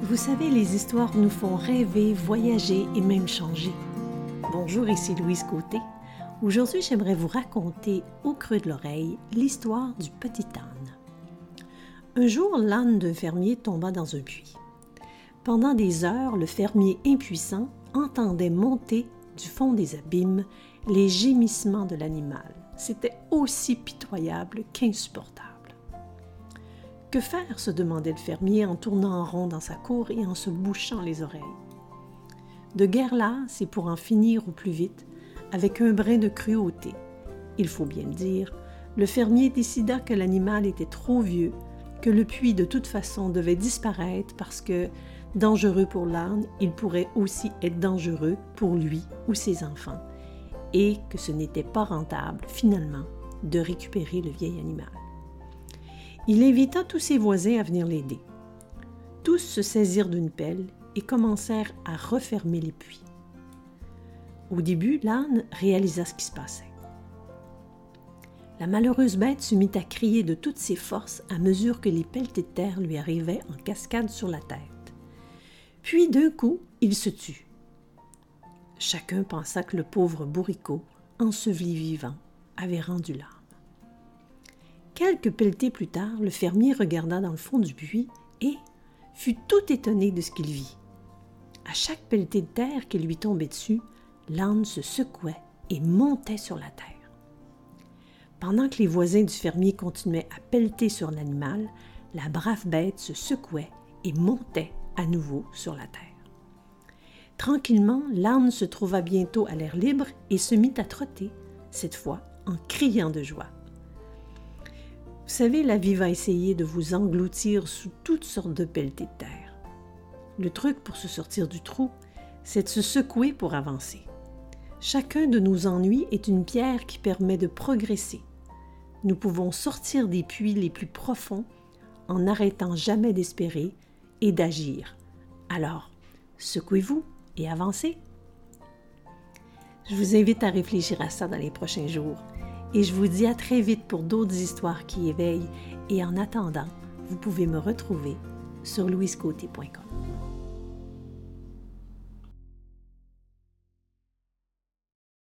Vous savez, les histoires nous font rêver, voyager et même changer. Bonjour, ici Louise Côté. Aujourd'hui, j'aimerais vous raconter au creux de l'oreille l'histoire du petit âne. Un jour, l'âne d'un fermier tomba dans un puits. Pendant des heures, le fermier impuissant entendait monter du fond des abîmes les gémissements de l'animal. C'était aussi pitoyable qu'insupportable. Que faire se demandait le fermier en tournant en rond dans sa cour et en se bouchant les oreilles. De guerre là, c'est pour en finir au plus vite, avec un brin de cruauté. Il faut bien le dire, le fermier décida que l'animal était trop vieux, que le puits de toute façon devait disparaître parce que, dangereux pour l'âne, il pourrait aussi être dangereux pour lui ou ses enfants, et que ce n'était pas rentable, finalement, de récupérer le vieil animal. Il invita tous ses voisins à venir l'aider. Tous se saisirent d'une pelle et commencèrent à refermer les puits. Au début, l'âne réalisa ce qui se passait. La malheureuse bête se mit à crier de toutes ses forces à mesure que les pelletés de terre lui arrivaient en cascade sur la tête. Puis d'un coup, il se tut. Chacun pensa que le pauvre bourricot, enseveli vivant, avait rendu l'âme. Quelques pelletées plus tard, le fermier regarda dans le fond du puits et fut tout étonné de ce qu'il vit. À chaque pelletée de terre qui lui tombait dessus, l'âne se secouait et montait sur la terre. Pendant que les voisins du fermier continuaient à pelleter sur l'animal, la brave bête se secouait et montait à nouveau sur la terre. Tranquillement, l'âne se trouva bientôt à l'air libre et se mit à trotter, cette fois en criant de joie. Vous savez, la vie va essayer de vous engloutir sous toutes sortes de pelletées de terre. Le truc pour se sortir du trou, c'est de se secouer pour avancer. Chacun de nos ennuis est une pierre qui permet de progresser. Nous pouvons sortir des puits les plus profonds en n'arrêtant jamais d'espérer et d'agir. Alors, secouez-vous et avancez. Je vous invite à réfléchir à ça dans les prochains jours et je vous dis à très vite pour d'autres histoires qui éveillent. Et en attendant, vous pouvez me retrouver sur louisecôté.com.